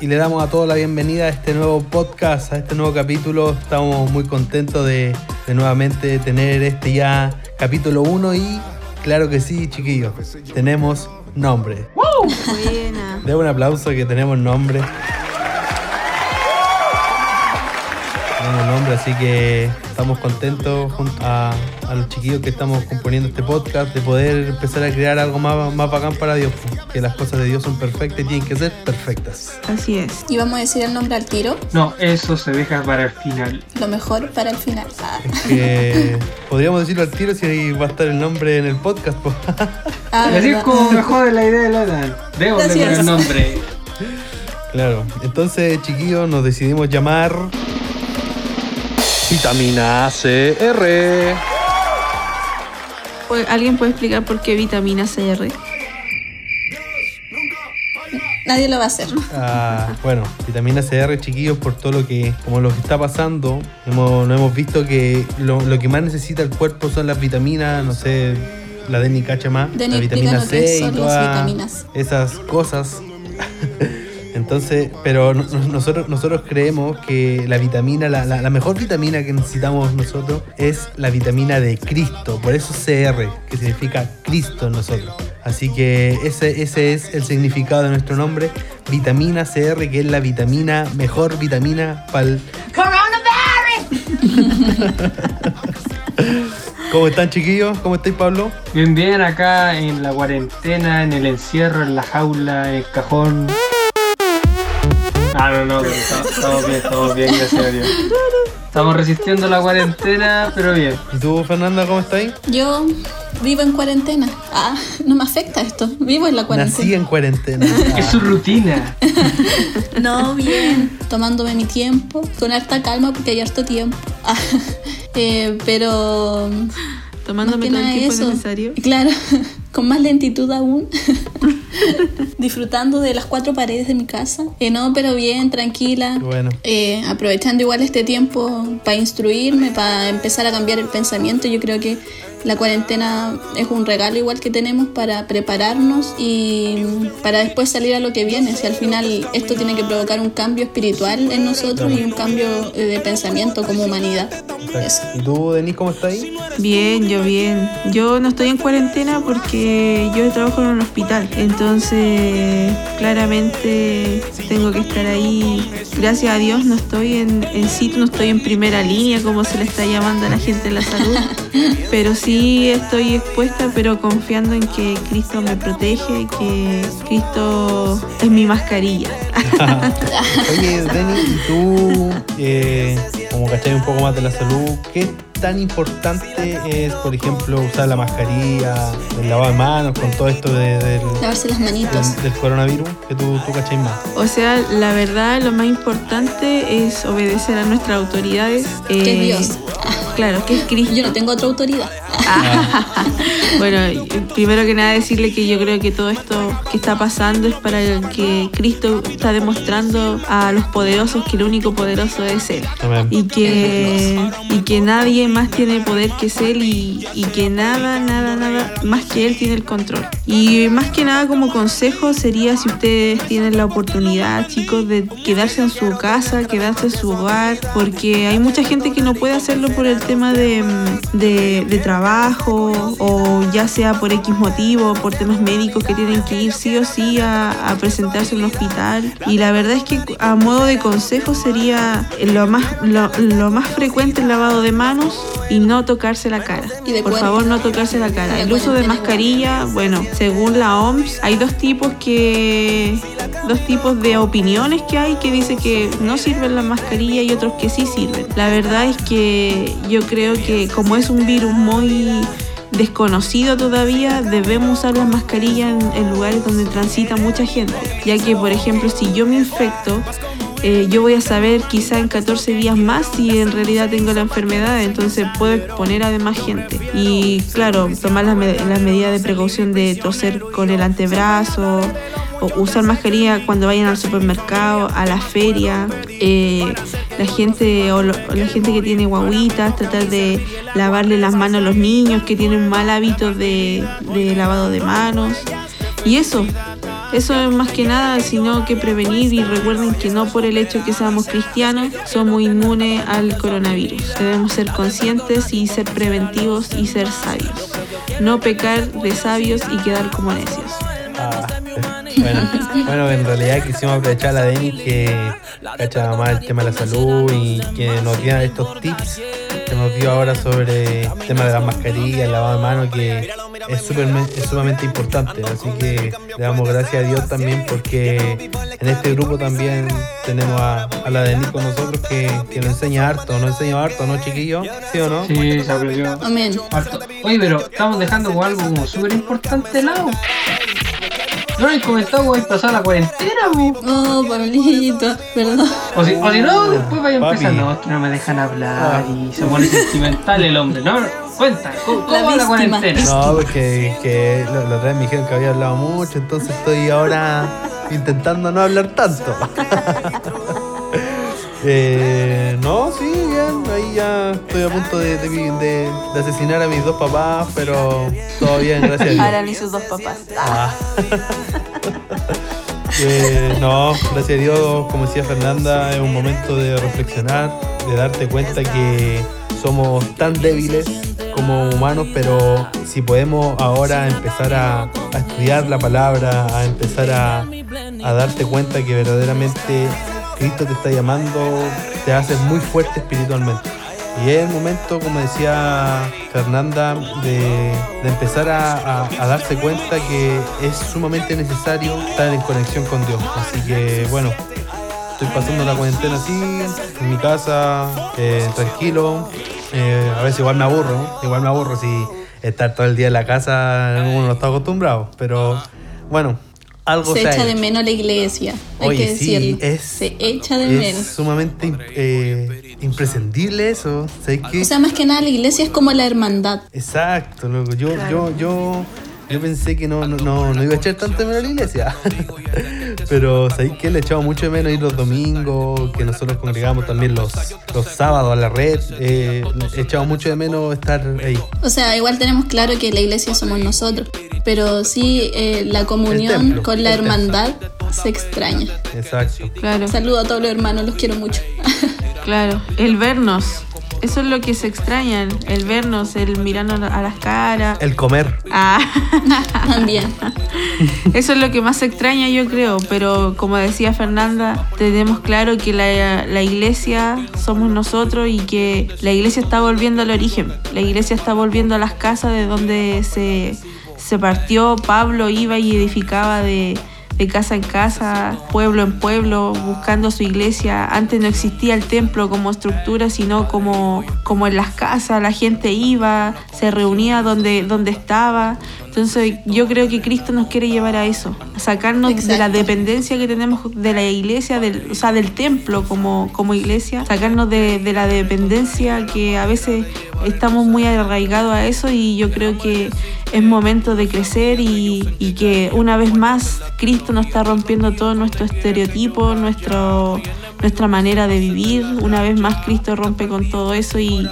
y le damos a todos la bienvenida a este nuevo podcast, a este nuevo capítulo. Estamos muy contentos de, nuevamente tener este ya capítulo 1 y claro que sí, chiquillos, tenemos nombre. Buena. De un aplauso que tenemos nombre. Tenemos nombre, así que estamos contentos junto a, los chiquillos que estamos componiendo este podcast de poder empezar a crear algo más, más bacán para Dios. Que las cosas de Dios son perfectas y tienen que ser perfectas. Así es. ¿Y vamos a decir el nombre al tiro? No, eso se deja para el final. Lo mejor para el final. Ah. Es que podríamos decirlo al tiro si ahí va a estar el nombre en el podcast. Ah, Así es como mejor de la idea de la Dan. Debo tener el nombre. Claro, entonces chiquillos nos decidimos llamar Vitamina CR. ¿Alguien puede explicar por qué vitamina CR? Nadie lo va a hacer. Ah, bueno, vitamina CR, chiquillos, por todo lo que, como lo que está pasando, hemos, no hemos visto que lo, que más necesita el cuerpo son las vitaminas, no sé, la Deni cacha más, la vitamina C y todas esas cosas. Entonces, pero nosotros, nosotros creemos que la vitamina, la, mejor vitamina que necesitamos nosotros es la vitamina de Cristo, por eso CR, que significa Cristo en nosotros. Así que ese, ese es el significado de nuestro nombre, vitamina CR, que es la vitamina, mejor vitamina para el... ¡Coronavirus! ¿Cómo están chiquillos? ¿Cómo estáis Pablo? Bien, bien, acá en la cuarentena, en el encierro, en la jaula, en el cajón. Ah, no, no, estamos bien, estamos bien, gracias a Dios. Estamos resistiendo la cuarentena, pero bien. ¿Y tú, Fernanda, cómo estás? Yo vivo en cuarentena. Ah, no me afecta esto. Vivo en la cuarentena. Nací en cuarentena. Es su rutina. no, bien. Tomándome mi tiempo, con harta calma porque hay harto tiempo. Ah, eh, pero Tomándome todo el tiempo necesario. Claro, con más lentitud aún. Disfrutando de las cuatro paredes de mi casa. Eh, no, pero bien, tranquila. Bueno. Eh, aprovechando igual este tiempo para instruirme, para empezar a cambiar el pensamiento. Yo creo que la cuarentena es un regalo igual que tenemos para prepararnos y para después salir a lo que viene. Si al final esto tiene que provocar un cambio espiritual en nosotros y un cambio de pensamiento como humanidad. ¿Y tú, Denis, cómo estás ahí? Bien, yo bien. Yo no estoy en cuarentena porque yo trabajo en un hospital. Entonces, claramente tengo que estar ahí. Gracias a Dios no estoy en, en sitio, no estoy en primera línea como se le está llamando a la gente de la salud. Pero sí sí estoy expuesta, pero confiando en que Cristo me protege, que Cristo es mi mascarilla. Oye, Denny, ¿y tú, eh, como cachai un poco más de la salud, qué tan importante es, por ejemplo, usar la mascarilla, el lavado de manos, con todo esto de, Lavarse las manitos. Del, coronavirus, que tú, tú más? O sea, la verdad, lo más importante es obedecer a nuestras autoridades. que es eh, Dios. Claro, que es Cristo. Yo no tengo otra autoridad. bueno, primero que nada decirle que yo creo que todo esto que está pasando es para que Cristo está demostrando a los poderosos que el único poderoso es Él. Y que, y que nadie más tiene poder que es Él y, y que nada, nada, nada más que Él tiene el control. Y más que nada como consejo sería si ustedes tienen la oportunidad, chicos, de quedarse en su casa, quedarse en su hogar, porque hay mucha gente que no puede hacerlo por el tema de, de, de trabajo o ya sea por X motivo, por temas médicos que tienen que ir sí o sí a, presentarse en un hospital. Y la verdad es que a modo de consejo sería lo más, lo, más frecuente el lavado de manos y no tocarse la cara. por favor, no tocarse la cara. El uso de mascarilla, bueno, según la OMS, hay dos tipos que dos tipos de opiniones que hay que dice que no sirven la mascarilla y otros que sí sirven. La verdad es que yo creo que como es un virus muy desconocido todavía, debemos usar las mascarillas en, lugares donde transita mucha gente, ya que por ejemplo si yo me infecto, eh, yo voy a saber quizá en 14 días más si en realidad tengo la enfermedad, entonces puedo exponer a demás gente. Y claro, tomar las, las medidas de precaución de toser con el antebrazo, usar mascarilla cuando vayan al supermercado, a la feria, eh, la gente o la gente que tiene guaguitas, tratar de lavarle las manos a los niños que tienen mal hábito de, lavado de manos. Y eso, Eso es más que nada, sino que prevenir y recuerden que no por el hecho que seamos cristianos somos inmunes al coronavirus. Debemos ser conscientes y ser preventivos y ser sabios. No pecar de sabios y quedar como necios. Ah, bueno, en realidad quisimos aprovechar a la Denis que cacha más el tema de la salud y que nos diera estos tips que nos dio ahora sobre el tema de las mascarillas, el lavado de manos, que es, super, es sumamente importante. Así que le damos gracias a Dios también porque en este grupo también tenemos a, la Denis con nosotros que, nos enseña harto, nos enseña harto, ¿no, chiquillo? ¿Sí o no? Sí, se aprendió. Amén. Oye, pero estamos dejando algo como súper importante de lado. No he comentado cómo pasado la cuarentena, bu. Oh, Pablito, perdón. O si, o si no, después vaya a empezar. No, es que no me dejan hablar y se pone sentimental el hombre. No, cuenta, ¿cómo, cómo va la cuarentena? No, porque que lo, lo me dijeron que había hablado mucho, entonces estoy ahora intentando no hablar tanto. Eh, no, sí, bien, ahí ya estoy a punto de, de, asesinar a mis dos papás, pero todo bien, gracias a Dios. Ahora ni sus dos papás. Ah. eh, no, gracias a Dios, como decía Fernanda, es un momento de reflexionar, de darte cuenta que somos tan débiles humanos, pero si podemos ahora empezar a, a estudiar la palabra, a empezar a, a darte cuenta que verdaderamente Cristo te está llamando, te hace muy fuerte espiritualmente. Y es el momento, como decía Fernanda, de, empezar a, darse cuenta que es sumamente necesario estar en conexión con Dios. Así que bueno, estoy pasando la cuarentena así, en mi casa, eh, tranquilo. Eh, a veces igual me aburro, igual me aburro si estar todo el día en la casa uno no está acostumbrado. Pero bueno, se, echa de menos la iglesia, hay que decirlo. se echa de menos. Es sumamente eh, imprescindible eso. O sea, más que nada la iglesia es como la hermandad. Exacto, loco. Yo, yo, yo, yo pensé que no, no, no, iba a echar tanto de menos la iglesia. Pero sabéis que le echamos mucho de menos ir los domingos, que nosotros congregamos también los, los sábados a la red. Eh, echamos mucho de menos estar ahí. O sea, igual tenemos claro que la iglesia somos nosotros pero sí eh, la comunión con la hermandad se extraña. Exacto. Claro. Saludo a todos los hermanos, los quiero mucho. claro, el vernos. Eso es lo que se extraña, el vernos, el mirarnos a las caras. El comer. Ah. También. Eso es lo que más se extraña, yo creo. Pero como decía Fernanda, tenemos claro que la, la iglesia somos nosotros y que la iglesia está volviendo al origen. La iglesia está volviendo a las casas de donde se se partió, Pablo iba y edificaba de, casa en casa, pueblo en pueblo, buscando su iglesia. Antes no existía el templo como estructura, sino como, como en las casas, la gente iba, se reunía donde, donde estaba. Entonces yo creo que Cristo nos quiere llevar a eso, a sacarnos de la dependencia que tenemos de la iglesia, del, o sea, del templo como, como iglesia, sacarnos de, de la dependencia que a veces estamos muy arraigados a eso y yo creo que es momento de crecer y, y, que una vez más Cristo nos está rompiendo todo nuestro estereotipo, nuestro, nuestra manera de vivir. Una vez más Cristo rompe con todo eso y,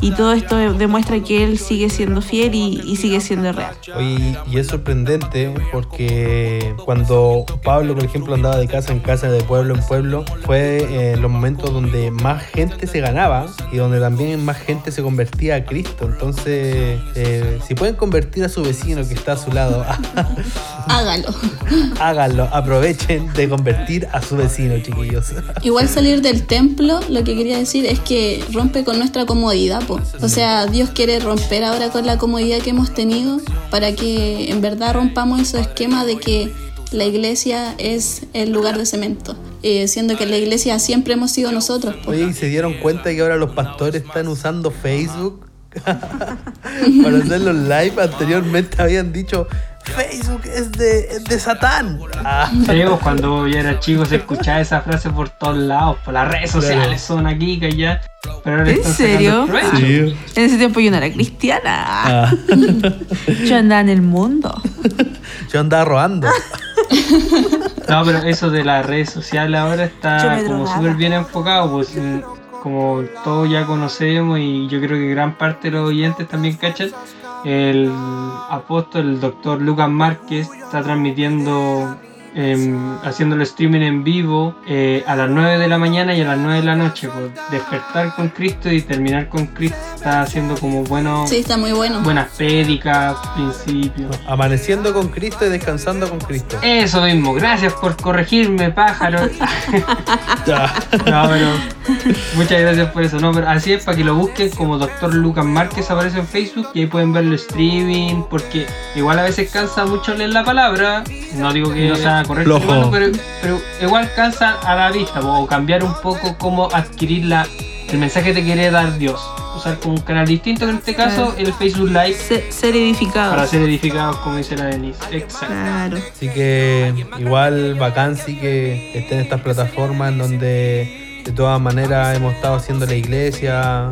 y todo esto demuestra que él sigue siendo fiel y, sigue siendo real. Oye, y es sorprendente porque cuando Pablo, por ejemplo, andaba de casa en casa, de pueblo en pueblo, fue en los momentos donde más gente se ganaba y donde también más gente se convertía a Cristo. Entonces, eh, si pueden convertir a su vecino que está a su lado, hágalo. Háganlo, aprovechen de convertir a su vecino, chiquillos. Igual salir del templo, lo que quería decir es que rompe con nuestra comodidad o sea, Dios quiere romper ahora con la comodidad que hemos tenido para que en verdad rompamos ese esquema de que la iglesia es el lugar de cemento, eh, siendo que la iglesia siempre hemos sido nosotros. Oye, ¿y se dieron cuenta que ahora los pastores están usando Facebook para hacer los live? Anteriormente habían dicho, Facebook es de, de Satán. Ah. Pues, cuando yo era chico se escuchaba esa frase por todos lados, por las redes sociales, son aquí, que ya. Pero ¿En serio? En ese tiempo yo no era cristiana. Ah. yo andaba en el mundo. yo andaba robando. No, pero eso de las redes sociales ahora está como súper bien enfocado, pues mm, como todos ya conocemos y yo creo que gran parte de los oyentes también cachan el apóstol, el doctor Lucas Márquez, está transmitiendo em, haciendo el streaming en vivo eh, a las 9 de la mañana y a las 9 de la noche. Pues, despertar con Cristo y terminar con Cristo está haciendo como bueno. Sí, está muy bueno. Buenas prédicas, principios. Amaneciendo con Cristo y descansando con Cristo. Eso mismo, gracias por corregirme, pájaro. no, pero muchas gracias por eso. No, pero así es para que lo busquen como Doctor Lucas Márquez aparece en Facebook y ahí pueden ver el streaming, porque igual a veces cansa mucho leer la palabra. No digo que no sea correcto, pero, pero, igual cansa a la vista, o cambiar un poco cómo adquirir la, el mensaje que te quiere dar Dios. Usar como un canal distinto, en este caso el Facebook Live. ser edificados. Para ser edificados, como dice la Denise. Exacto. Así que igual bacán sí que estén estas plataformas en donde de todas maneras hemos estado haciendo la iglesia,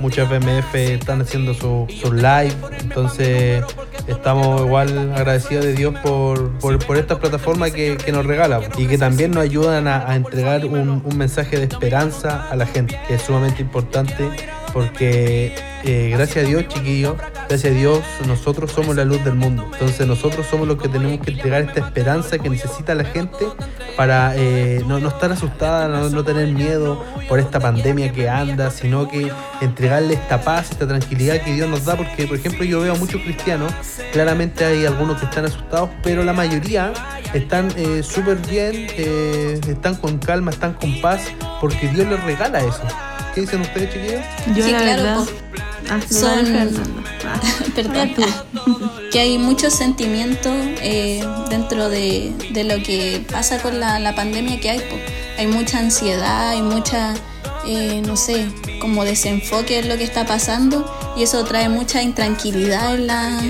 muchas BMF están haciendo su, live, entonces estamos igual agradecidos de Dios por, por, esta plataforma que, nos regala y que también nos ayudan a, entregar un mensaje de esperanza a la gente, que es sumamente importante porque eh, gracias a Dios, chiquillos, gracias a Dios, nosotros somos la luz del mundo. Entonces nosotros somos los que tenemos que entregar esta esperanza que necesita la gente para eh, no, estar asustada, no, tener miedo por esta pandemia que anda, sino que entregarle esta paz, esta tranquilidad que Dios nos da, porque por ejemplo yo veo a muchos cristianos, claramente hay algunos que están asustados, pero la mayoría están eh, súper bien, están con calma, están con paz, porque Dios les regala eso. ¿Qué dicen ustedes, chiquillos? Yo sí, la claro, verdad. Ah, son... Perdón. que hay muchos sentimientos eh, dentro de, de, lo que pasa con la, la pandemia que hay. Hay mucha ansiedad, hay mucha, eh, no sé, como desenfoque en lo que está pasando y eso trae mucha intranquilidad en la,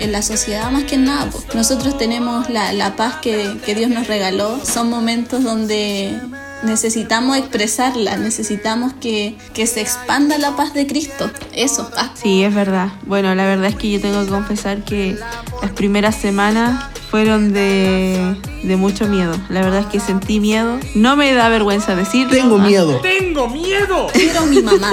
en la sociedad más que nada. Nosotros tenemos la, la paz que, que Dios nos regaló. Son momentos donde necesitamos expresarla, necesitamos que, se expanda la paz de Cristo. Eso. Ah. Sí, es verdad. Bueno, la verdad es que yo tengo que confesar que las primeras semanas fueron de, mucho miedo. La verdad es que sentí miedo. No me da vergüenza decirlo. Tengo miedo. Tengo miedo. Quiero mi mamá.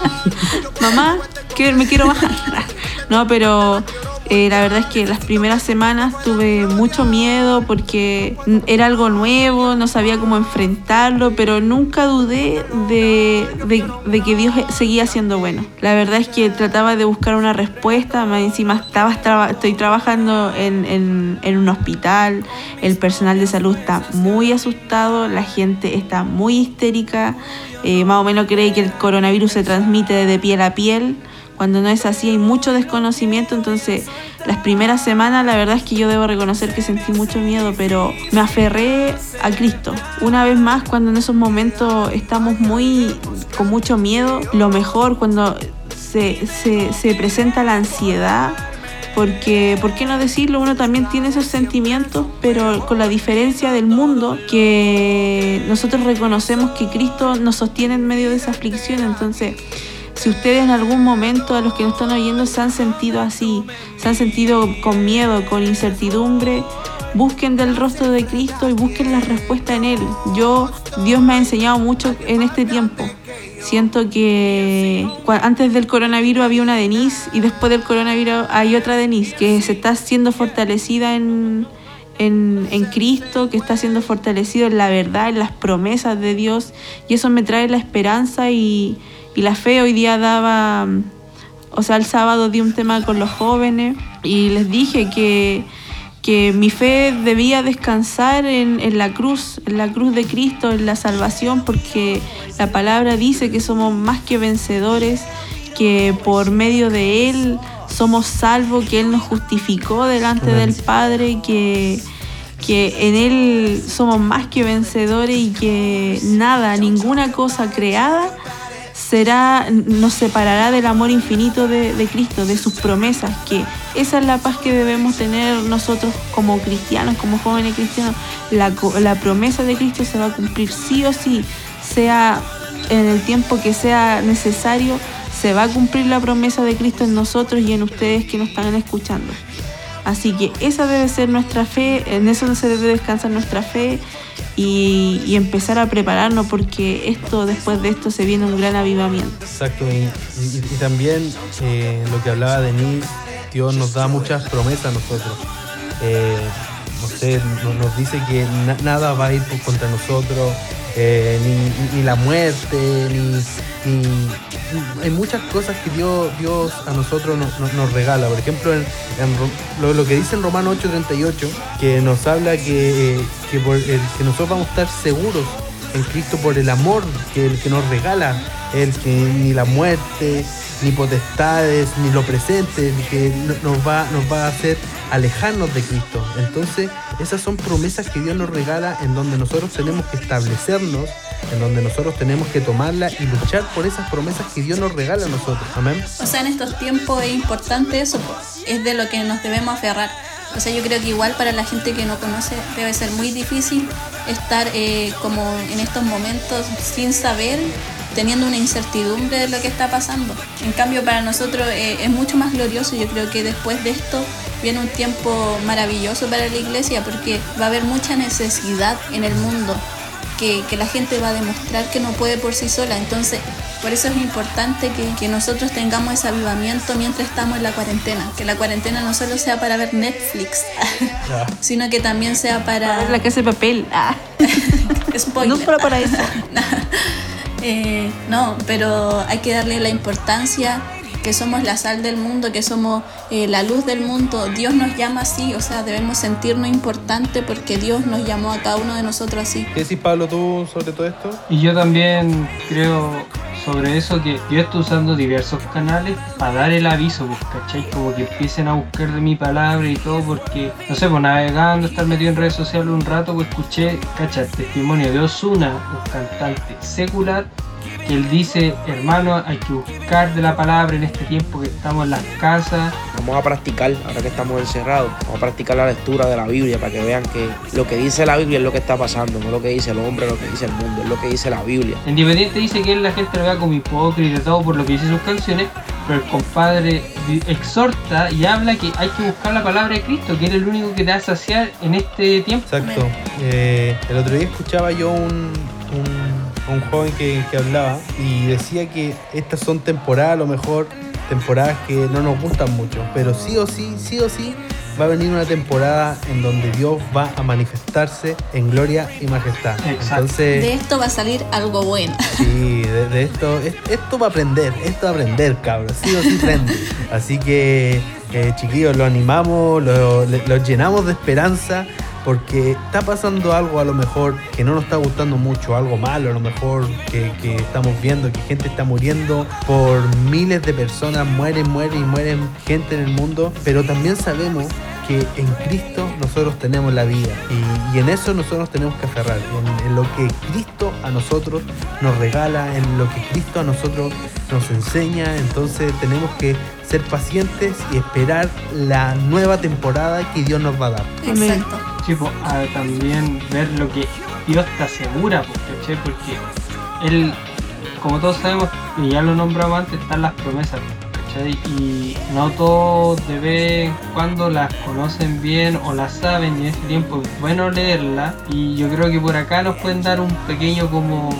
mamá, que me quiero bajar. No, pero eh, la verdad es que las primeras semanas tuve mucho miedo porque era algo nuevo, no sabía cómo enfrentarlo, pero nunca dudé de, que Dios seguía siendo bueno. La verdad es que trataba de buscar una respuesta, más encima estaba, estoy trabajando en, un hospital, el personal de salud está muy asustado, la gente está muy histérica, eh, más o menos cree que el coronavirus se transmite de piel a piel. Cuando no es así hay mucho desconocimiento, entonces las primeras semanas la verdad es que yo debo reconocer que sentí mucho miedo, pero me aferré a Cristo. Una vez más, cuando en esos momentos estamos muy con mucho miedo, lo mejor cuando se, se, presenta la ansiedad, porque, ¿por qué no decirlo? Uno también tiene esos sentimientos, pero con la diferencia del mundo, que nosotros reconocemos que Cristo nos sostiene en medio de esa aflicción, entonces si ustedes en algún momento a los que nos están oyendo se han sentido así, se han sentido con miedo, con incertidumbre, busquen del rostro de Cristo y busquen la respuesta en Él. Yo, Dios me ha enseñado mucho en este tiempo. Siento que antes del coronavirus había una Denise y después del coronavirus hay otra Denise que se está siendo fortalecida en, en, Cristo, que está siendo fortalecido en la verdad, en las promesas de Dios. Y eso me trae la esperanza y, la fe hoy día daba, o sea, el sábado di un tema con los jóvenes y les dije que, que mi fe debía descansar en, la cruz, en la cruz de Cristo, en la salvación, porque la palabra dice que somos más que vencedores, que por medio de Él somos salvos, que Él nos justificó delante del Padre, que, que en Él somos más que vencedores y que nada, ninguna cosa creada será, nos separará del amor infinito de, Cristo, de sus promesas, que esa es la paz que debemos tener nosotros como cristianos, como jóvenes cristianos. La, la promesa de Cristo se va a cumplir sí o sí, sea en el tiempo que sea necesario, se va a cumplir la promesa de Cristo en nosotros y en ustedes que nos están escuchando. Así que esa debe ser nuestra fe, en eso se debe descansar nuestra fe y, empezar a prepararnos porque esto después de esto se viene un gran avivamiento. Exacto, y, también eh, lo que hablaba Denise, Dios nos da muchas promesas a nosotros. Eh, no sé, nos, dice que nada va a ir contra nosotros, eh, ni, la muerte, ni, hay muchas cosas que Dios, Dios a nosotros nos, regala. Por ejemplo, en, lo, que dice en Romano 8:38, que nos habla que, que, que nosotros vamos a estar seguros en Cristo por el amor que, el que nos regala, el que ni la muerte, ni potestades, ni lo presente, que nos va, nos va a hacer alejarnos de Cristo. Entonces, esas son promesas que Dios nos regala en donde nosotros tenemos que establecernos, en donde nosotros tenemos que tomarla y luchar por esas promesas que Dios nos regala a nosotros. Amén. O sea, en estos tiempos es importante eso, es de lo que nos debemos aferrar. O sea, yo creo que igual para la gente que no conoce debe ser muy difícil estar eh, como en estos momentos sin saber teniendo una incertidumbre de lo que está pasando. En cambio, para nosotros eh, es mucho más glorioso. Yo creo que después de esto viene un tiempo maravilloso para la iglesia porque va a haber mucha necesidad en el mundo que, que la gente va a demostrar que no puede por sí sola. Entonces, por eso es importante que, que, nosotros tengamos ese avivamiento mientras estamos en la cuarentena. Que la cuarentena no solo sea para ver Netflix, sino que también sea para... La casa de papel. Ah. Spoiler. No solo para eso. Eh, no, pero hay que darle la importancia que somos la sal del mundo, que somos eh, la luz del mundo. Dios nos llama así, o sea, debemos sentirnos importantes porque Dios nos llamó a cada uno de nosotros así. ¿Qué decís, Pablo, tú sobre todo esto? Y yo también creo sobre eso que yo estoy usando diversos canales para dar el aviso, pues, ¿cachai? Como que empiecen a buscar de mi palabra y todo, porque, no sé, pues navegando, estar metido en redes sociales un rato, pues escuché, ¿cachai? El testimonio de Osuna, un cantante secular, él dice, hermano, hay que buscar de la palabra en este tiempo que estamos en las casas. Vamos a practicar, ahora que estamos encerrados, vamos a practicar la lectura de la Biblia para que vean que lo que dice la Biblia es lo que está pasando, no lo que dice el hombre, lo que dice el mundo, es lo que dice la Biblia. Independiente dice que la gente lo vea como hipócrita y todo por lo que dice sus canciones, pero el compadre exhorta y habla que hay que buscar la palabra de Cristo, que es el único que te va a saciar en este tiempo. Exacto. Eh, el otro día escuchaba yo un un joven que, hablaba y decía que estas son temporadas, a lo mejor temporadas que no nos gustan mucho, pero sí o sí, sí o sí va a venir una temporada en donde Dios va a manifestarse en gloria y majestad. Entonces, de esto va a salir algo bueno. Sí, de, esto, esto va a aprender, esto va a aprender, cabros, sí o sí prende. Así que, eh, chiquillos, lo animamos, lo, lo llenamos de esperanza porque está pasando algo a lo mejor que no nos está gustando mucho, algo malo a lo mejor que, estamos viendo, que gente está muriendo por miles de personas, mueren, mueren y mueren gente en el mundo, pero también sabemos que en Cristo nosotros tenemos la vida y, en eso nosotros tenemos que aferrar, en, en, lo que Cristo a nosotros nos regala, en lo que Cristo a nosotros nos enseña, entonces tenemos que ser pacientes y esperar la nueva temporada que Dios nos va a dar. Exacto pues, a también ver lo que Dios te asegura, pues, Porque Él, como todos sabemos, y ya lo nombramos antes, están las promesas, Y no todos de vez en cuando las conocen bien o las saben y en este tiempo es bueno leerlas. Y yo creo que por acá nos pueden dar un pequeño como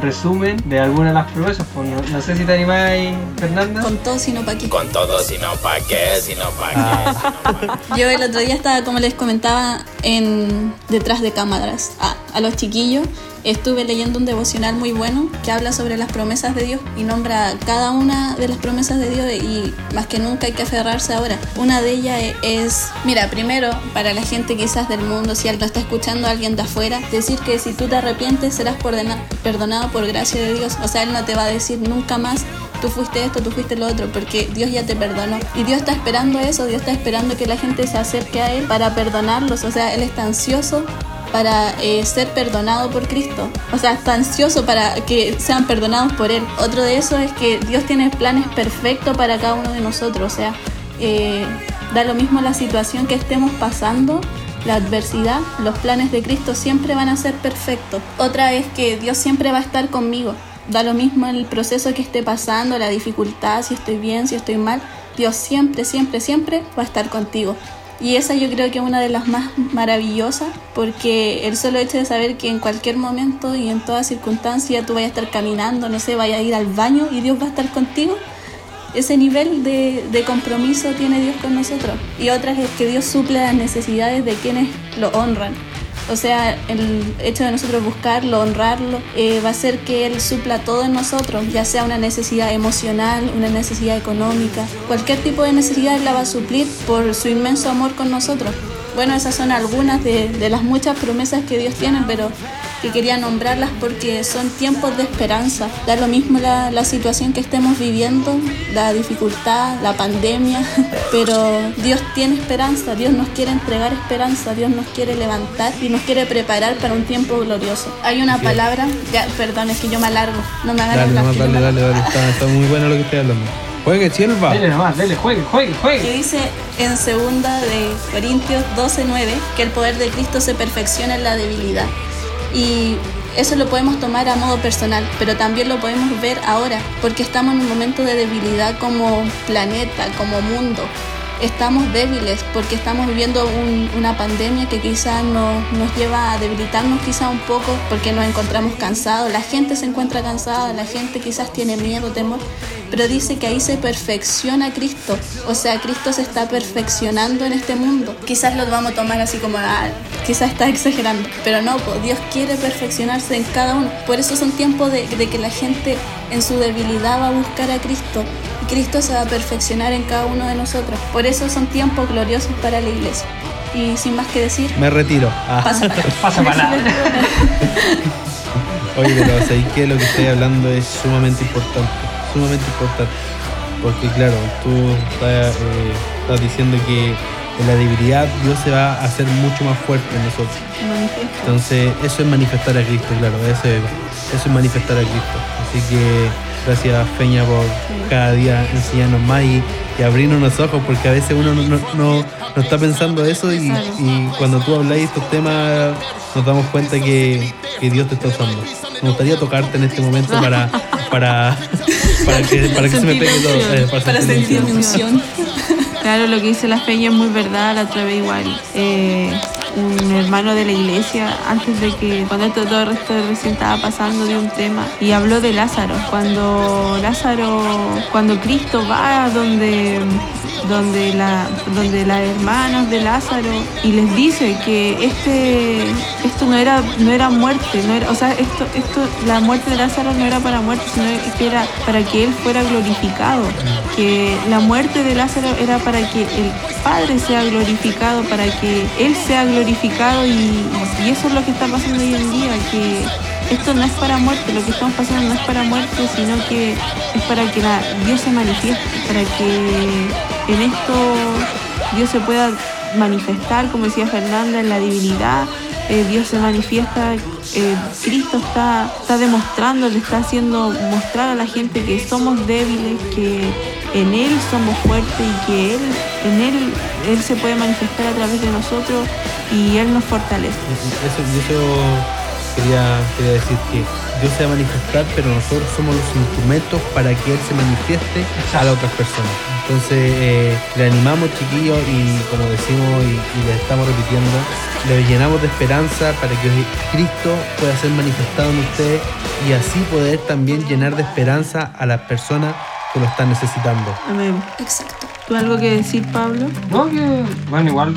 resumen de algunas de las promesas. Pues no, sé si te animáis, Fernanda. Con todo, sino pa' qué. Con todo, sino pa' qué, sino pa' qué. Ah. Yo el otro día estaba, como les comentaba, en detrás de cámaras a, a los chiquillos estuve leyendo un devocional muy bueno que habla sobre las promesas de Dios y nombra cada una de las promesas de Dios y más que nunca hay que aferrarse ahora. Una de ellas es, mira, primero, para la gente quizás del mundo, si lo está escuchando alguien de afuera, decir que si tú te arrepientes serás perdonado por gracia de Dios. O sea, Él no te va a decir nunca más tú fuiste esto, tú fuiste lo otro, porque Dios ya te perdonó. Y Dios está esperando eso, Dios está esperando que la gente se acerque a Él para perdonarlos. O sea, Él está ansioso para eh, ser perdonado por Cristo. O sea, está ansioso para que sean perdonados por Él. Otro de eso es que Dios tiene planes perfectos para cada uno de nosotros. O sea, eh, da lo mismo la situación que estemos pasando, la adversidad, los planes de Cristo siempre van a ser perfectos. Otra es que Dios siempre va a estar conmigo. Da lo mismo el proceso que esté pasando, la dificultad, si estoy bien, si estoy mal. Dios siempre, siempre, siempre va a estar contigo. Y esa yo creo que es una de las más maravillosas, porque el solo hecho de saber que en cualquier momento y en toda circunstancia tú vayas a estar caminando, no sé, vayas a ir al baño y Dios va a estar contigo, Ese nivel de, de, compromiso tiene Dios con nosotros. Y otra es que Dios suple las necesidades de quienes lo honran. O sea, el hecho de nosotros buscarlo, honrarlo, eh, va a hacer que Él supla todo en nosotros, ya sea una necesidad emocional, una necesidad económica, cualquier tipo de necesidad Él la va a suplir por su inmenso amor con nosotros. Bueno, esas son algunas de, de las muchas promesas que Dios tiene, pero que quería nombrarlas porque son tiempos de esperanza. Da lo mismo la, la situación que estemos viviendo, la dificultad, la pandemia, pero Dios tiene esperanza, Dios nos quiere entregar esperanza, Dios nos quiere levantar y nos quiere preparar para un tiempo glorioso. Hay una palabra, ya, perdón, es que yo me alargo, no me agarro dale, dale, dale, dale, está, está, muy bueno lo que estoy hablando. Juegue, Silva. Dale nomás, dale, juegue, juegue, juegue. Que dice en segunda de Corintios 12:9 que el poder de Cristo se perfecciona en la debilidad. Y eso lo podemos tomar a modo personal, pero también lo podemos ver ahora, porque estamos en un momento de debilidad como planeta, como mundo. Estamos débiles porque estamos viviendo un, una pandemia que quizás nos, nos lleva a debilitarnos quizás un poco porque nos encontramos cansados. La gente se encuentra cansada, la gente quizás tiene miedo, temor, pero dice que ahí se perfecciona Cristo. O sea, Cristo se está perfeccionando en este mundo. Quizás lo vamos a tomar así como, ah, quizás está exagerando, pero no, pues Dios quiere perfeccionarse en cada uno. Por eso son tiempos de, de que la gente en su debilidad va a buscar a Cristo Cristo se va a perfeccionar en cada uno de nosotros. Por eso son tiempos gloriosos para la iglesia. Y sin más que decir, me retiro. Ah. Pasa, pasa para Oye, pero ¿sabéis que lo que estoy hablando es sumamente importante? Sumamente importante. Porque, claro, tú estás, eh, estás diciendo que en la debilidad Dios se va a hacer mucho más fuerte en nosotros. Entonces, eso es manifestar a Cristo, claro, eso es, eso es manifestar a Cristo. Así que gracias Peña por cada día enseñarnos más y, y abrirnos los ojos, porque a veces uno no, no, no, no está pensando eso y, y, cuando tú habláis de estos temas nos damos cuenta que, que, Dios te está usando. Me gustaría tocarte en este momento para, para, para que, para que se me pegue todo. Eh, para, para sentir mi unción. Claro, lo que dice la Peña es muy verdad, la otra vez igual. Eh, un hermano de la iglesia antes de que cuando esto, todo esto recién estaba pasando de un tema y habló de Lázaro. Cuando Lázaro cuando Cristo va donde donde la donde las hermanas de Lázaro y les dice que este esto no era no era muerte no era o sea esto esto la muerte de Lázaro no era para muerte sino que era para que él fuera glorificado que la muerte de Lázaro era para que el Padre sea glorificado para que él sea glorificado glorificado y, y, eso es lo que está pasando hoy en día, que esto no es para muerte, lo que estamos pasando no es para muerte, sino que es para que la, Dios se manifieste, para que en esto Dios se pueda manifestar, como decía Fernanda, en la divinidad, eh, Dios se manifiesta, eh, Cristo está, está demostrando, le está haciendo mostrar a la gente que somos débiles, que en Él somos fuertes y que Él, en Él, Él se puede manifestar a través de nosotros y Él nos fortalece. Eso, eso quería, quería decir que Dios se va a manifestar, pero nosotros somos los instrumentos para que Él se manifieste a las otras personas. Entonces eh, le animamos chiquillos y como decimos y, y les estamos repitiendo, le llenamos de esperanza para que Cristo pueda ser manifestado en ustedes y así poder también llenar de esperanza a las personas que lo están necesitando. Amén. Exacto. ¿Tú algo que decir, Pablo? No, que, bueno, igual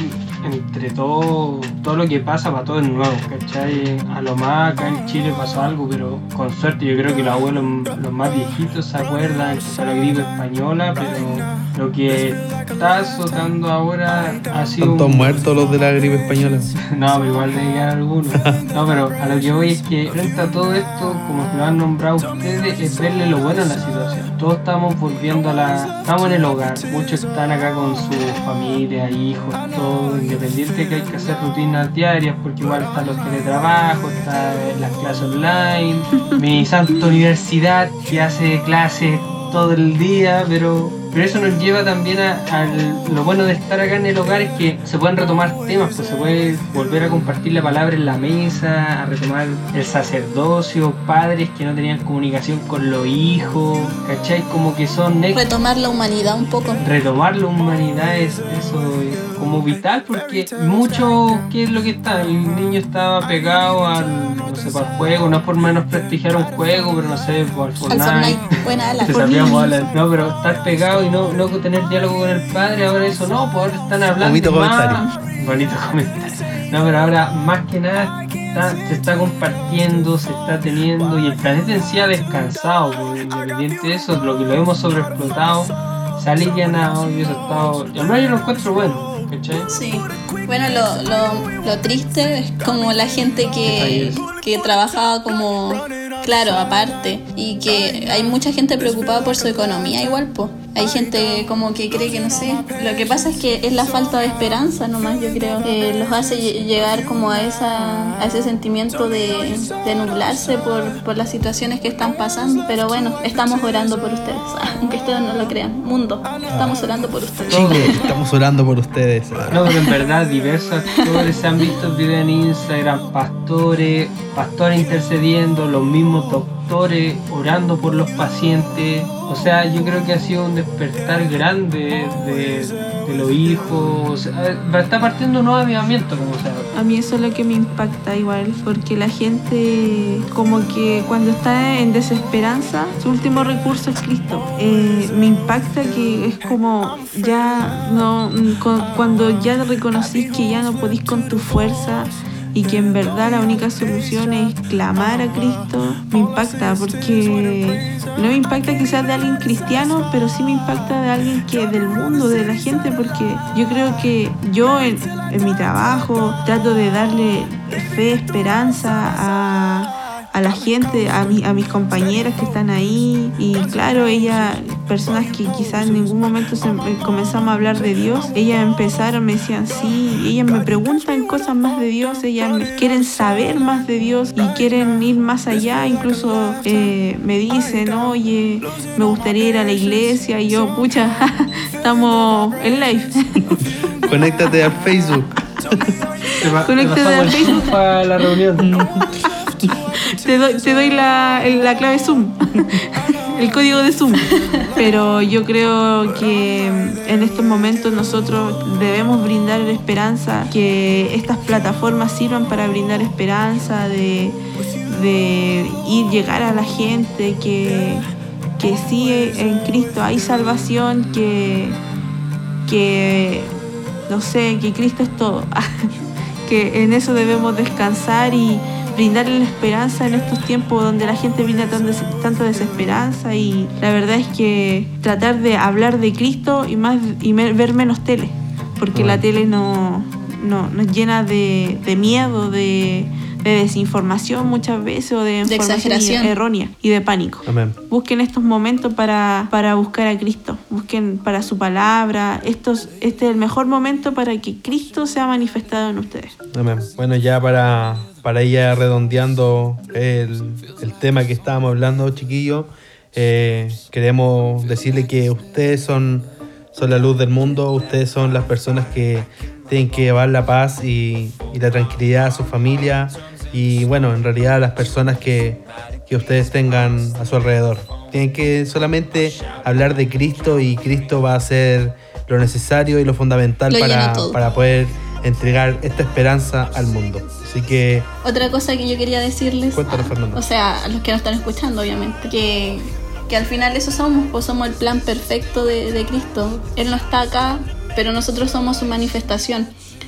entre todo, todo lo que pasa para todo es nuevo, ¿cachai? A lo más acá en Chile pasó algo, pero con suerte yo creo que los abuelos, los más viejitos se acuerdan que la gripe española, pero lo que está azotando ahora ha sido... ¿Están todos muertos los de la gripe española? no, pero igual de llegar algunos. No, pero a lo que voy es que frente a todo esto, como lo han nombrado ustedes, es verle lo bueno en la situación. Todos estamos volviendo a la... Estamos en el hogar, muchos están acá con su familia, hijos, todo independiente que hay que hacer rutinas diarias, porque igual están los teletrabajos, están las clases online, mi santa universidad que hace clases todo el día, pero Pero eso nos lleva también a, lo bueno de estar acá en el hogar es que se pueden retomar temas, pues se puede volver a compartir la palabra en la mesa, a retomar el sacerdocio, padres que no tenían comunicación con los hijos, ¿cachai? Como que son... Retomar la humanidad un poco. Retomar la humanidad es eso como vital porque mucho, ¿qué es lo que está? El niño estaba pegado al, no sé, para el juego, no por menos prestigiar un juego, pero no sé, Fortnite. Al Fortnite. Buena ala. no, pero estar pegado y no, no tener diálogo con el padre, ahora eso no, pues ahora están hablando Bonito más. Bonito comentario. No, pero ahora más que nada se está compartiendo, se está teniendo y el planeta en sí ha descansado, porque independiente de eso, lo que lo hemos sobreexplotado, se ha alivianado y eso ha estado. Yo no yo lo encuentro bueno. ¿cachai? Sí. Bueno, lo, lo, lo, triste es como la gente que, que trabajaba como, claro, aparte, y que hay mucha gente preocupada por su economía igual, pues hay gente como que cree que no sé. Lo que pasa es que es la falta de esperanza nomás, yo creo. Eh, los hace llegar como a, esa, a ese sentimiento de, de nublarse por, por, las situaciones que están pasando. Pero bueno, estamos orando por ustedes, aunque ustedes no lo crean. Mundo, estamos orando por ustedes. Chile, estamos orando por ustedes. No, pero en verdad, diversos actores se han visto videos en Instagram, pastores, pastores intercediendo, los mismos doctores orando por los pacientes o sea, yo creo que ha sido un despertar grande de, los hijos. está partiendo un nuevo avivamiento, como sea. A mí eso es lo que me impacta igual, porque la gente como que cuando está en desesperanza, su último recurso es Cristo. Eh, me impacta que es como ya no, cuando ya reconocís que ya no podís con tu fuerza, y que en verdad la única solución es clamar a Cristo, me impacta porque no me impacta quizás de alguien cristiano, pero sí me impacta de alguien que del mundo, de la gente, porque yo creo que yo en, en mi trabajo trato de darle fe, esperanza a a la gente, a, mi, a mis compañeras que están ahí. Y claro, ella, personas que quizás en ningún momento se, eh, comenzamos a hablar de Dios, ellas empezaron, me decían sí, ellas me preguntan cosas más de Dios, ellas quieren saber más de Dios y quieren ir más allá, incluso eh, me dicen, oye, me gustaría ir a la iglesia y yo, pucha, estamos en live. Conéctate a Facebook. Conéctate a Facebook para la reunión. te doy, la clave Zoom, el código de Zoom. Pero yo creo que en estos momentos nosotros debemos brindar esperanza, que estas plataformas sirvan para brindar esperanza, de, de ir, llegar a la gente, que, que sí en Cristo hay salvación, que, que no sé, que Cristo es todo, que en eso debemos descansar y brindarle la esperanza en estos tiempos donde la gente brinda tanta desesperanza y la verdad es que tratar de hablar de Cristo y más y ver menos tele, porque la tele no, no, nos llena de, de miedo, de, de desinformación muchas veces o de información errónea y de pánico. Busquen estos momentos para, para buscar a Cristo, busquen para su palabra. Estos, este es el mejor momento para que Cristo sea manifestado en ustedes. Amén. Bueno, ya para para ir redondeando el, tema que estábamos hablando, chiquillos, eh, queremos decirle que ustedes son, son la luz del mundo, ustedes son las personas que tienen que llevar la paz y, la tranquilidad a su familia y bueno, en realidad las personas que, ustedes tengan a su alrededor. Tienen que solamente hablar de Cristo y Cristo va a ser lo necesario y lo fundamental para, para poder entregar esta esperanza al mundo. Así que... Otra cosa que yo quería decirles, Fernando. o sea, a los que nos están escuchando obviamente, que, que al final eso somos, pues somos el plan perfecto de, de Cristo. Él no está acá, pero nosotros somos su manifestación.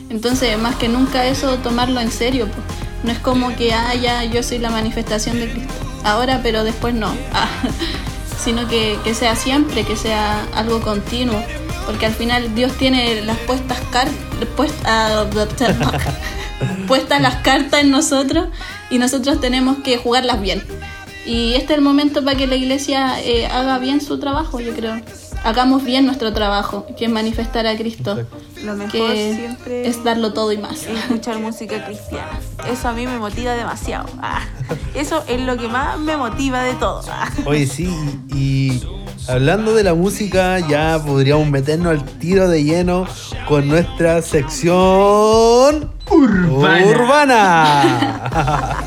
Entonces, más que nunca eso, tomarlo en serio. Pues. No es como que, ah, ya, yo soy la manifestación de Cristo. Ahora, pero después no. Ah, sino que, que, sea siempre, que sea algo continuo. Porque al final Dios tiene las puestas cartas puestas las cartas en nosotros y nosotros tenemos que jugarlas bien. Y este es el momento para que la iglesia eh, haga bien su trabajo, yo creo. Hagamos bien nuestro trabajo, que es manifestar a Cristo. Lo mejor siempre es darlo todo y más. Escuchar música cristiana. Eso a mí me motiva demasiado. Ah, eso es lo que más me motiva de todo. Ah. Oye, sí, y hablando de la música, ya podríamos meternos al tiro de lleno con nuestra sección Urbana. urbana.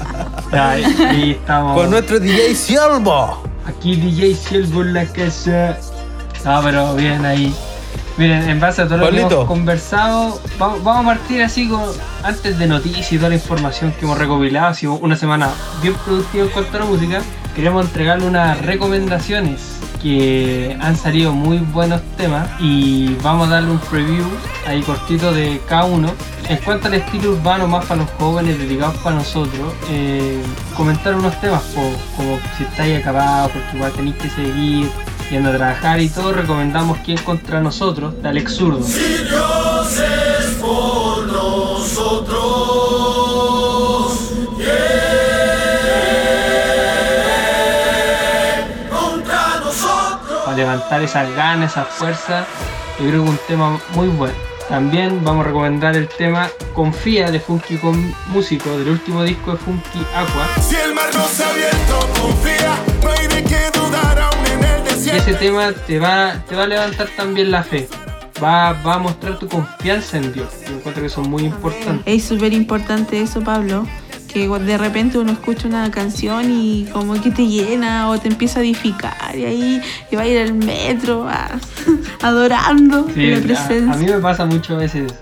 Ahí estamos. con nuestro DJ Silvo. Aquí DJ Silvo en la casa. No, pero bien ahí. Miren, en base a todo lo que Pablito. hemos conversado, va- vamos a partir así con, antes de noticias y toda la información que hemos recopilado. Ha sido una semana bien productiva en cuanto a la música. Queremos entregarle unas recomendaciones que han salido muy buenos temas y vamos a darle un preview ahí cortito de cada uno. En cuanto al estilo urbano más para los jóvenes, dedicados para nosotros, eh, comentar unos temas po- como si estáis acabados, porque igual tenéis que seguir yendo a trabajar y todo, recomendamos Quién contra nosotros de Alex Zurdo. Para levantar esas ganas, esa fuerza, yo creo que es un tema muy bueno. También vamos a recomendar el tema Confía de Funky con Músico del último disco de Funky Aqua. Si el mar no se ha abierto, confía, no hay de qué Y ese tema te va, te va a levantar también la fe. Va, va a mostrar tu confianza en Dios. Yo encuentro que es muy importante. Es súper importante eso, Pablo. Que de repente uno escucha una canción y como que te llena o te empieza a edificar y ahí te va a ir al metro adorando Sí, la a, a presencia. mí me pasa muchas veces.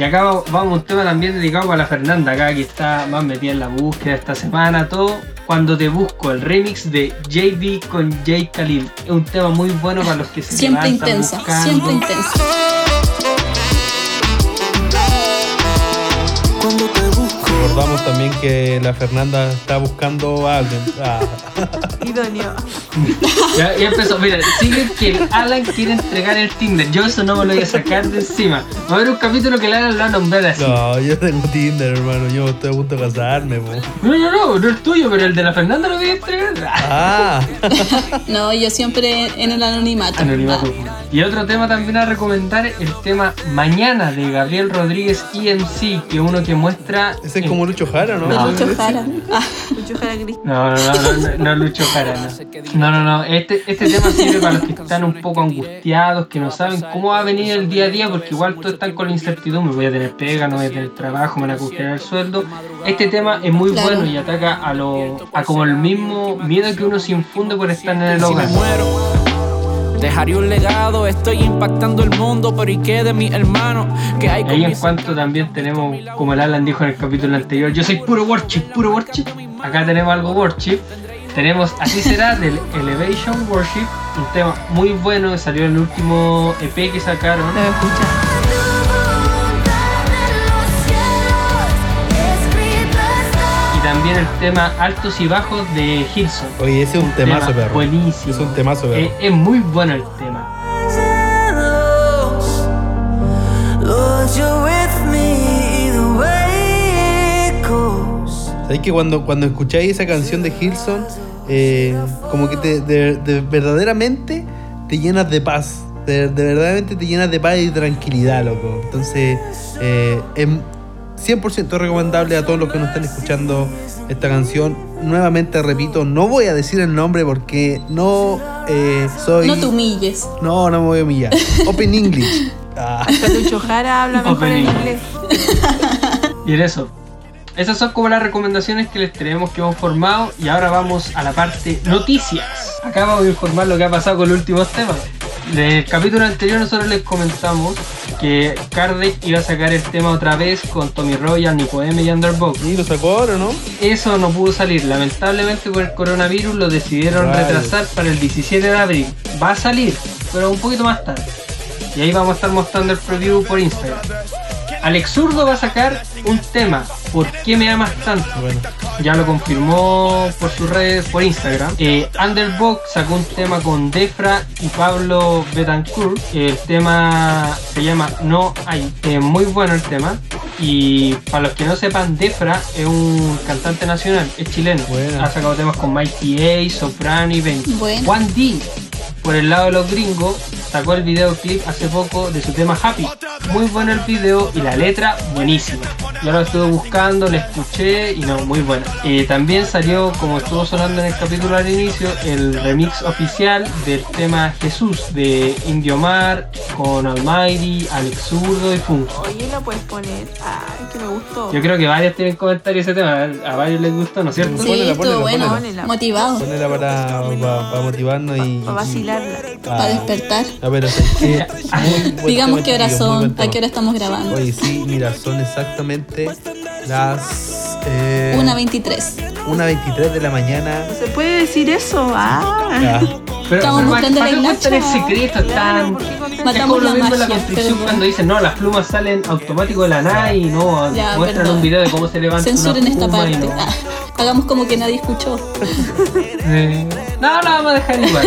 Y acá va- vamos a un tema también dedicado para la Fernanda, acá que está más metida en la búsqueda esta semana, todo. Cuando te busco, el remix de JB con J. Khalil. Es un tema muy bueno para los que se Siempre levantan intensa, buscando. siempre intensa. Cuando te busco, Recordamos también que la Fernanda está buscando a alguien. Ah. Idóneo. Ya, ya empezó, mira, sigue que el Alan quiere entregar el Tinder. Yo eso no me lo voy a sacar de encima. Va a haber un capítulo que el Alan lo va a nombrar así. No, yo tengo Tinder, hermano. Yo estoy a punto de casarme, po. No, no, no, no es tuyo, pero el de la Fernanda lo voy a entregar. Ah, No, yo siempre en el anonimato. Anonimato. Y otro tema también a recomendar, el tema Mañana de Gabriel Rodríguez EMC, que es uno que muestra... ese es como Lucho Jara, ¿no? No. Lucho Jara. Ah, Lucho Jara Cristo. No, no, no, no, no, no Lucho No. No, no, no, este, este tema sirve para los que están un poco angustiados, que no saben cómo va a venir el día a día, porque igual todos están con la incertidumbre, voy a tener pega, no voy a tener trabajo, me van a congelar el sueldo. Este tema es muy Claro. bueno y ataca a lo a como el mismo miedo que uno se infunde por estar en el hogar. dejaré un legado. Estoy impactando el mundo, pero ¿y qué de mi hermano? Que hay ahí en cuanto también tenemos, como el Alan dijo en el capítulo anterior, yo soy puro worship, puro worship. Acá tenemos algo worship. Tenemos Así será del Elevation Worship, un tema muy bueno que salió en el último EP que sacaron. Lo escuchar. Y también el tema Altos y Bajos de Hilson. Oye, ese es un temazo, Tema perro. Buenísimo. Es un temazo, perro. Es, es muy bueno el tema. ¿Sabes que cuando, cuando escucháis esa canción de Hilson, eh, como que te, de, de- verdaderamente te llenas de paz? De, de verdaderamente te llenas de paz y tranquilidad, loco. Entonces, eh, es 100% recomendable a todos los que nos están escuchando esta canción. Nuevamente repito, no voy a decir el nombre porque no eh, soy. No te humilles. No, no me voy a humillar. Open English. Ah. Lucho Jara habla mejor en inglés. Y en eso. Esas son como las recomendaciones que les tenemos que hemos formado. Y ahora vamos a la parte noticias. Acá vamos a informar lo que ha pasado con los últimos temas. Del capítulo anterior nosotros les comentamos que Kardec iba a sacar el tema otra vez con Tommy Royal, Nico M y Underbox. Y lo sacó ahora, ¿no? Eso no pudo salir. Lamentablemente por el coronavirus lo decidieron retrasar para el 17 de abril. Va a salir, pero un poquito más tarde. Y ahí vamos a estar mostrando el preview por Instagram. Alex Zurdo va a sacar un tema, ¿Por qué me amas tanto? Bueno, Ya lo confirmó por sus redes, por Instagram. Eh, Underbox sacó un tema con Defra y Pablo Betancourt. El tema se llama No hay. Eh, muy bueno el tema. Y para los que no sepan, Defra es un cantante nacional, es chileno. Ha sacado temas con Mighty A, Soprano y Ben. Bueno. Juan D, por el lado de los gringos, sacó el videoclip hace poco de su tema Happy. Muy bueno el video y la letra buenísima. Yo lo estuve buscando, la escuché y no, muy buena. Eh, también salió, como estuvo sonando en el capítulo al inicio, el remix oficial del tema Jesús de Indio Mar con Almighty, Alex Zurdo y Funko. Oye, lo puedes poner. Ay, que me gustó. Yo creo que varios tienen comentarios ese tema, a varios les gustó, ¿no es cierto? Sí, Ponela, estuvo bueno, ponela. motivado, Ponela para, para, para motivarnos y. Para vacilarla. para despertar. A ver, Digamos qué hora son, a qué hora estamos grabando. Oye, sí, mira, son exactamente las. Eh, 1.23. 1.23 de la mañana. ¿Se puede decir eso? Ah. Ya. Pero, Estamos ¿para la qué cuentan el secreto? Están... Es Matamos como lo la mismo en la construcción pero- cuando dicen, no, las plumas salen automático de la nada y no, Ya, muestran perdón. un video de cómo se levanta Censuren una esta pluma parte. no. Ah, hagamos como que nadie escuchó. Eh, no, la vamos a dejar igual.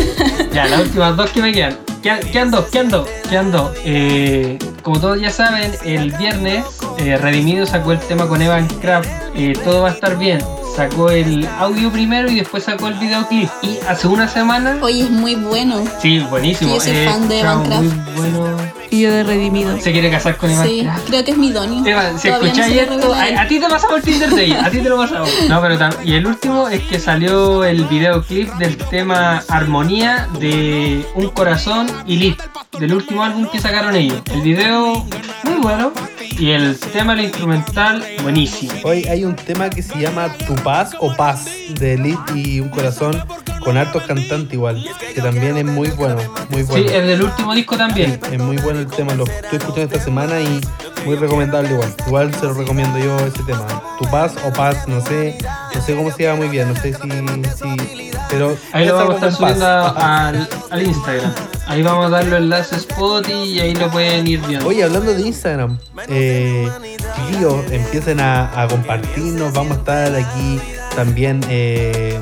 ya, las últimas dos que me quedan. Quedan, quedan dos, quedan dos, quedan dos. Eh, como todos ya saben, el viernes eh, Redimido sacó el tema con Evan Craft. eh, todo va a estar bien. Sacó el audio primero y después sacó el videoclip. Y hace una semana. Oye, es muy bueno. Sí, buenísimo. Sí, yo soy eh, fan de Evan chao, muy bueno. Y yo de redimido. Se quiere casar con Evan Sí, creo que es mi donio. Evan, si no escucháis esto, a, a ti te pasamos el Tinder de ella, a ti te lo pasamos. No, pero y el último es que salió el videoclip del tema Armonía de Un Corazón y Lit, del último álbum que sacaron ellos. El video muy bueno y el tema, el instrumental, buenísimo. Hoy hay un tema que se llama Tu Paz o Paz de Elite y un corazón con hartos cantantes igual, que también es muy bueno, muy Sí, bueno. es del último disco también. Es muy bueno el tema, lo estoy escuchando esta semana y muy recomendable igual. Igual se lo recomiendo yo ese tema. Tu paz o paz, no sé, no sé cómo se llama muy bien, no sé si, si pero Ahí es lo vamos a estar subiendo al, al Instagram. Ahí vamos a dar los enlaces spot y ahí lo pueden ir viendo. Oye, hablando de Instagram, eh, chiquillos, empiecen a, compartirnos, vamos a estar aquí también, eh,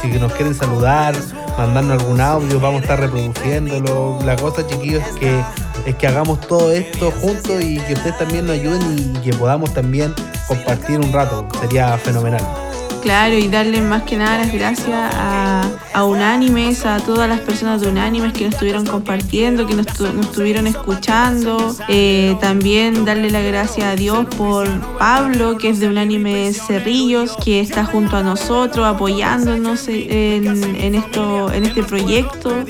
si nos quieren saludar, mandarnos algún audio, vamos a estar reproduciéndolo. La cosa, chiquillos, es que, es que hagamos todo esto juntos y que ustedes también nos ayuden y que podamos también compartir un rato, sería fenomenal. Claro, y darle más que nada las gracias a, a Unánimes, a todas las personas de Unánimes que nos estuvieron compartiendo, que nos, nos estuvieron escuchando. Eh, también darle las gracias a Dios por Pablo, que es de Unánimes Cerrillos, que está junto a nosotros, apoyándonos en, esto, en este proyecto.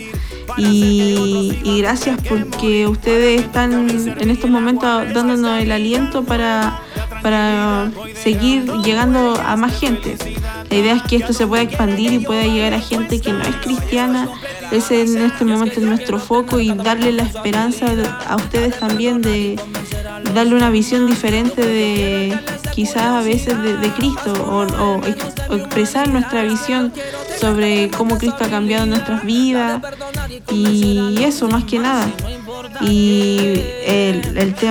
Y gracias porque ustedes están en estos momentos dándonos el aliento para, para seguir llegando a más gente. La idea es que esto se pueda expandir y pueda llegar a gente que no es cristiana. Ese en este momento es nuestro foco y darle la esperanza a ustedes también de darle una visión diferente de quizás a veces de, Cristo o, o expresar nuestra visión sobre cómo Cristo ha cambiado nuestras vidas y eso más que nada. Y el, el, te-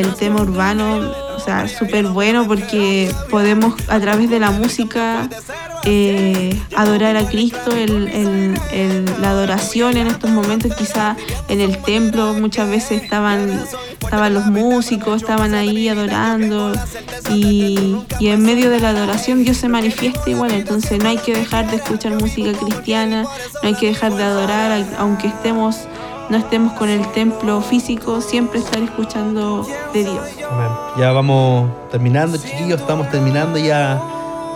el- tema urbano, o sea, súper bueno porque podemos a través de la música eh, adorar a Cristo, el- el- la adoración en estos momentos, quizá en el templo muchas veces estaban, estaban los músicos, estaban ahí adorando y, y en medio de la adoración Dios se manifiesta igual, entonces no hay que dejar de escuchar música cristiana, no hay que dejar de adorar, aunque estemos no estemos con el templo físico, siempre estar escuchando de Dios. Amén. Ya vamos terminando, chiquillos, estamos terminando ya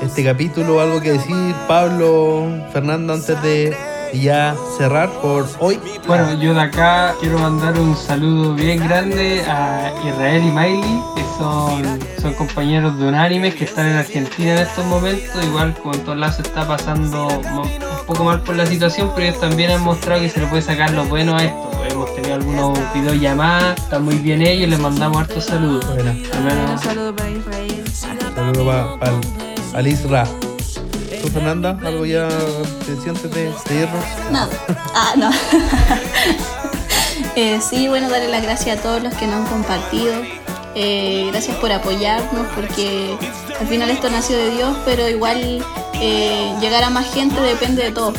este capítulo. Algo que decir, Pablo, Fernando, antes de ya cerrar por hoy. Bueno, yo de acá quiero mandar un saludo bien grande a Israel y Miley, que son, son compañeros de Unánimes que están en Argentina en estos momentos. Igual como en todos lados se está pasando un poco mal por la situación, pero ellos también han mostrado que se le puede sacar lo bueno a esto. Hemos tenido algunos videollamadas, están muy bien ellos, les mandamos hartos saludos. Menos- Un saludo para Israel. Saludos para al Isra. ¿Tú, Fernanda? ¿Algo ya te antes de, de irnos? Nada. Ah, no. Eh, sí, bueno, darle las gracias a todos los que nos han compartido. Eh, gracias por apoyarnos, porque al final esto nació de Dios, pero igual eh, llegar a más gente depende de todos.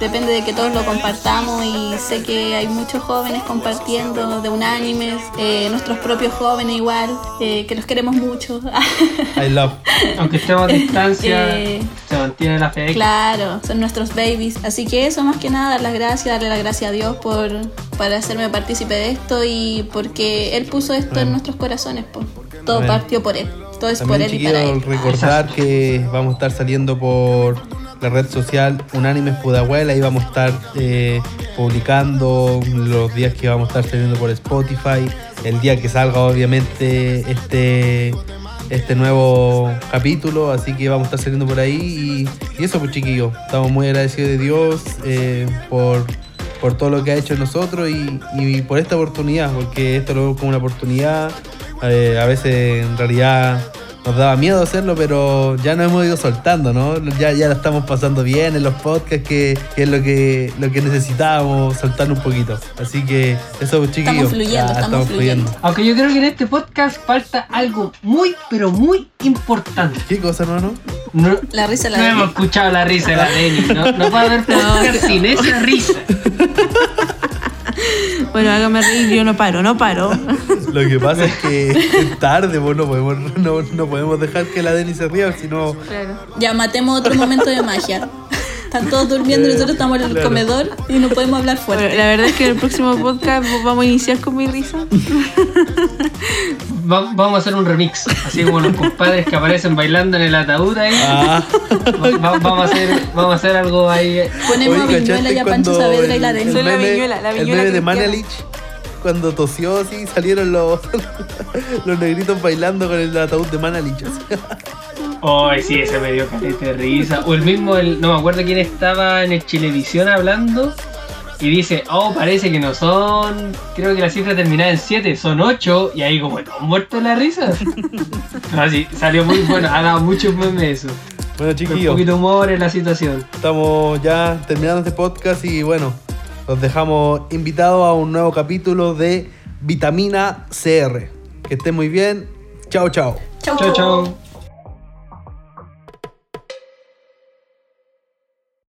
Depende de que todos lo compartamos y sé que hay muchos jóvenes compartiendo de unánimes, eh, nuestros propios jóvenes igual, eh, que los queremos mucho. I love. Aunque estemos a distancia, Eh, se mantiene la fe. Claro, son nuestros babies. Así que eso, más que nada, dar las gracias, darle las gracias a Dios por, por hacerme partícipe de esto y porque Él puso esto en nuestros corazones. po. Todo partió por él. Todo es También, por él y para él. recordar que vamos a estar saliendo por la red social Unánimes Pudahuel. Ahí vamos a estar eh, publicando los días que vamos a estar saliendo por Spotify. El día que salga, obviamente, este este nuevo capítulo, así que vamos a estar saliendo por ahí y, eso pues chiquillos, estamos muy agradecidos de Dios eh, por, por todo lo que ha hecho en nosotros y, y por esta oportunidad, porque esto lo veo como una oportunidad, eh, a veces en realidad nos daba miedo hacerlo, pero ya nos hemos ido soltando, ¿no? Ya, ya la estamos pasando bien en los podcasts, que, que es lo que, lo que necesitábamos, soltar un poquito. Así que eso, chiquillos. Estamos fluyendo, ya, estamos, fluyendo. Aunque yo creo que en este podcast falta algo muy, pero muy importante. ¿Qué cosa, hermano? No, La risa la no hemos escuchado la risa de la Denny. No, no puede haber podcast sin esa risa. Bueno, hágame reír, yo no paro, no paro. Lo que pasa es que es tarde, pues no podemos, no, no podemos dejar que la Denny se ría, si no. Claro. Ya matemos otro momento de magia. Están todos durmiendo y nosotros estamos en el Claro. comedor y no podemos hablar Bueno, fuerte. la verdad es que en el próximo podcast vamos a iniciar con mi risa. Va- vamos a hacer un remix. Así como los compadres que aparecen bailando en el ataúd ahí. Ah, Va- va- vamos, a hacer, vamos a hacer algo ahí. Ponemos a Oye, Viñuela ¿cachaste y a Pancho Saavedra y la el-. Soy la meme- Viñuela, la El Viñuela meme de cristiana. Manelich, cuando tosió así, salieron los, los negritos bailando con el ataúd de Manelich. así. Ay, sí, ese me dio calete de risa. O el mismo, el, no me acuerdo quién estaba en el Chilevisión hablando. Y dice, oh, parece que no son. Creo que la cifra terminada en 7, son 8. Y ahí, como, ¿no muerto la risa? No, sí, salió muy bueno. Ha dado muchos memes eso. Bueno, Un chiquillos, poquito de humor en la situación. estamos ya terminando este podcast y bueno, los dejamos invitados a un nuevo capítulo de Vitamina CR. Que estén muy bien. Chao, chao. Chao, chao.